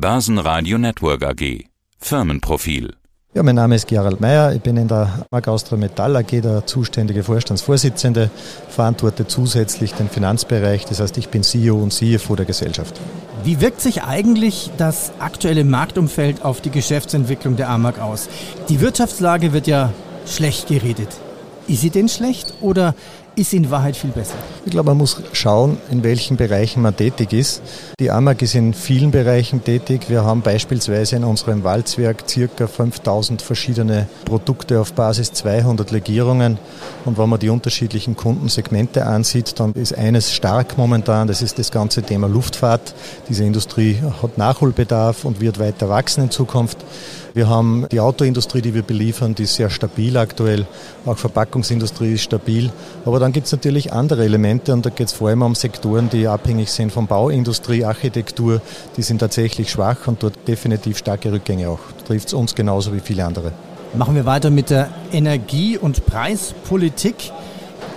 Börsenradio Network AG. Firmenprofil. Ja, mein Name ist Gerald Meyer. Ich bin in der Mark Austria Metall AG der zuständige Vorstandsvorsitzende, verantworte zusätzlich den Finanzbereich. Das heißt, ich bin CEO und CFO der Gesellschaft. Wie wirkt sich eigentlich das aktuelle Marktumfeld auf die Geschäftsentwicklung der AMAG aus? Die Wirtschaftslage wird ja schlecht geredet. Ist sie denn schlecht oder ist in Wahrheit viel besser? Ich glaube, man muss schauen, in welchen Bereichen man tätig ist. Die AMAG ist in vielen Bereichen tätig. Wir haben beispielsweise in unserem Walzwerk circa 5000 verschiedene Produkte auf Basis 200 Legierungen. Und wenn man die unterschiedlichen Kundensegmente ansieht, dann ist eines stark momentan, das ist das ganze Thema Luftfahrt. Diese Industrie hat Nachholbedarf und wird weiter wachsen in Zukunft. Wir haben die Autoindustrie, die wir beliefern, die ist sehr stabil aktuell. Auch Verpackungsindustrie ist stabil. Aber dann gibt es natürlich andere Elemente und da geht es vor allem um Sektoren, die abhängig sind von Bauindustrie, Architektur. Die sind tatsächlich schwach und dort definitiv starke Rückgänge auch. Trifft es uns genauso wie viele andere. Machen wir weiter mit der Energie- und Preispolitik.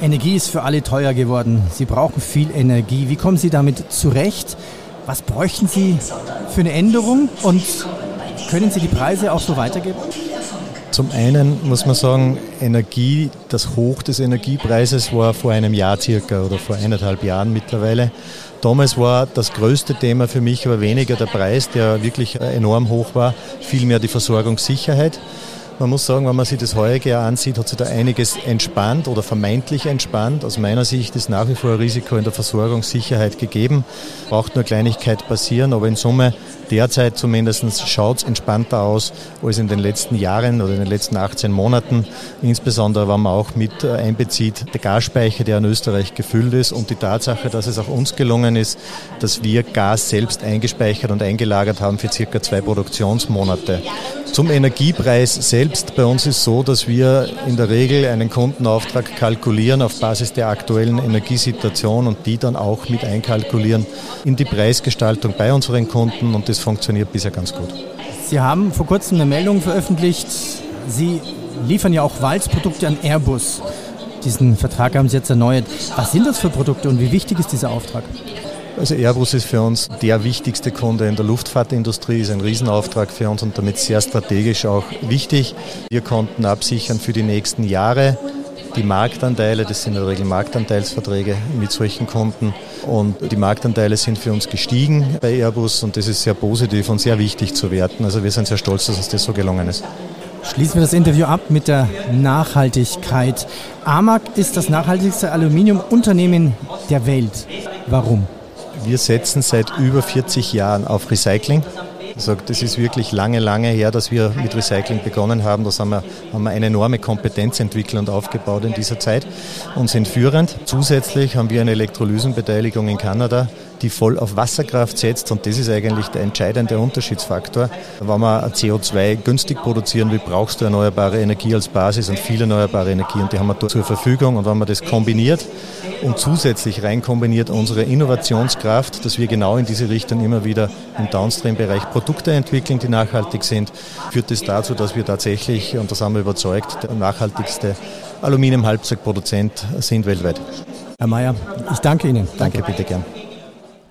Energie ist für alle teuer geworden. Sie brauchen viel Energie. Wie kommen Sie damit zurecht? Was bräuchten Sie für eine Änderung? Und können Sie die Preise auch so weitergeben? Zum einen muss man sagen, Energie, das Hoch des Energiepreises war vor einem Jahr circa oder vor eineinhalb Jahren mittlerweile. Damals war das größte Thema für mich aber weniger der Preis, der wirklich enorm hoch war, vielmehr die Versorgungssicherheit. Man muss sagen, wenn man sich das heutige Jahr ansieht, hat sich da einiges entspannt oder vermeintlich entspannt. Aus meiner Sicht ist nach wie vor ein Risiko in der Versorgungssicherheit gegeben. Braucht nur Kleinigkeit passieren, aber in Summe derzeit zumindest schaut es entspannter aus als in den letzten Jahren oder in den letzten 18 Monaten. Insbesondere, wenn man auch mit äh, einbezieht, der Gasspeicher, der in Österreich gefüllt ist und die Tatsache, dass es auch uns gelungen ist, dass wir Gas selbst eingespeichert und eingelagert haben für circa zwei Produktionsmonate. Zum Energiepreis selbst. Bei uns ist so, dass wir in der Regel einen Kundenauftrag kalkulieren auf Basis der aktuellen Energiesituation und die dann auch mit einkalkulieren in die Preisgestaltung bei unseren Kunden und das funktioniert bisher ganz gut. Sie haben vor kurzem eine Meldung veröffentlicht. Sie liefern ja auch Walzprodukte an Airbus. Diesen Vertrag haben Sie jetzt erneuert. Was sind das für Produkte und wie wichtig ist dieser Auftrag? Also Airbus ist für uns der wichtigste Kunde in der Luftfahrtindustrie, ist ein Riesenauftrag für uns und damit sehr strategisch auch wichtig. Wir konnten absichern für die nächsten Jahre die Marktanteile, das sind in der Regel Marktanteilsverträge mit solchen Kunden und die Marktanteile sind für uns gestiegen bei Airbus und das ist sehr positiv und sehr wichtig zu werten. Also wir sind sehr stolz, dass uns das so gelungen ist. Schließen wir das Interview ab mit der Nachhaltigkeit. AMAG ist das nachhaltigste Aluminiumunternehmen der Welt. Warum? Wir setzen seit über 40 Jahren auf Recycling. Also das ist wirklich lange, lange her, dass wir mit Recycling begonnen haben. Da haben wir, haben wir eine enorme Kompetenz entwickelt und aufgebaut in dieser Zeit und sind führend. Zusätzlich haben wir eine Elektrolysenbeteiligung in Kanada, die voll auf Wasserkraft setzt und das ist eigentlich der entscheidende Unterschiedsfaktor. Wenn man CO2 günstig produzieren will, brauchst du erneuerbare Energie als Basis und viel erneuerbare Energie und die haben wir dort zur Verfügung und wenn man das kombiniert und zusätzlich rein kombiniert unsere Innovationskraft, dass wir genau in diese Richtung immer wieder im Downstream-Bereich Produkte entwickeln, die nachhaltig sind, führt es das dazu, dass wir tatsächlich, und das haben wir überzeugt, der nachhaltigste Aluminium-Halbzeugproduzent sind weltweit. Herr Mayer, ich danke Ihnen. Danke, danke bitte gern.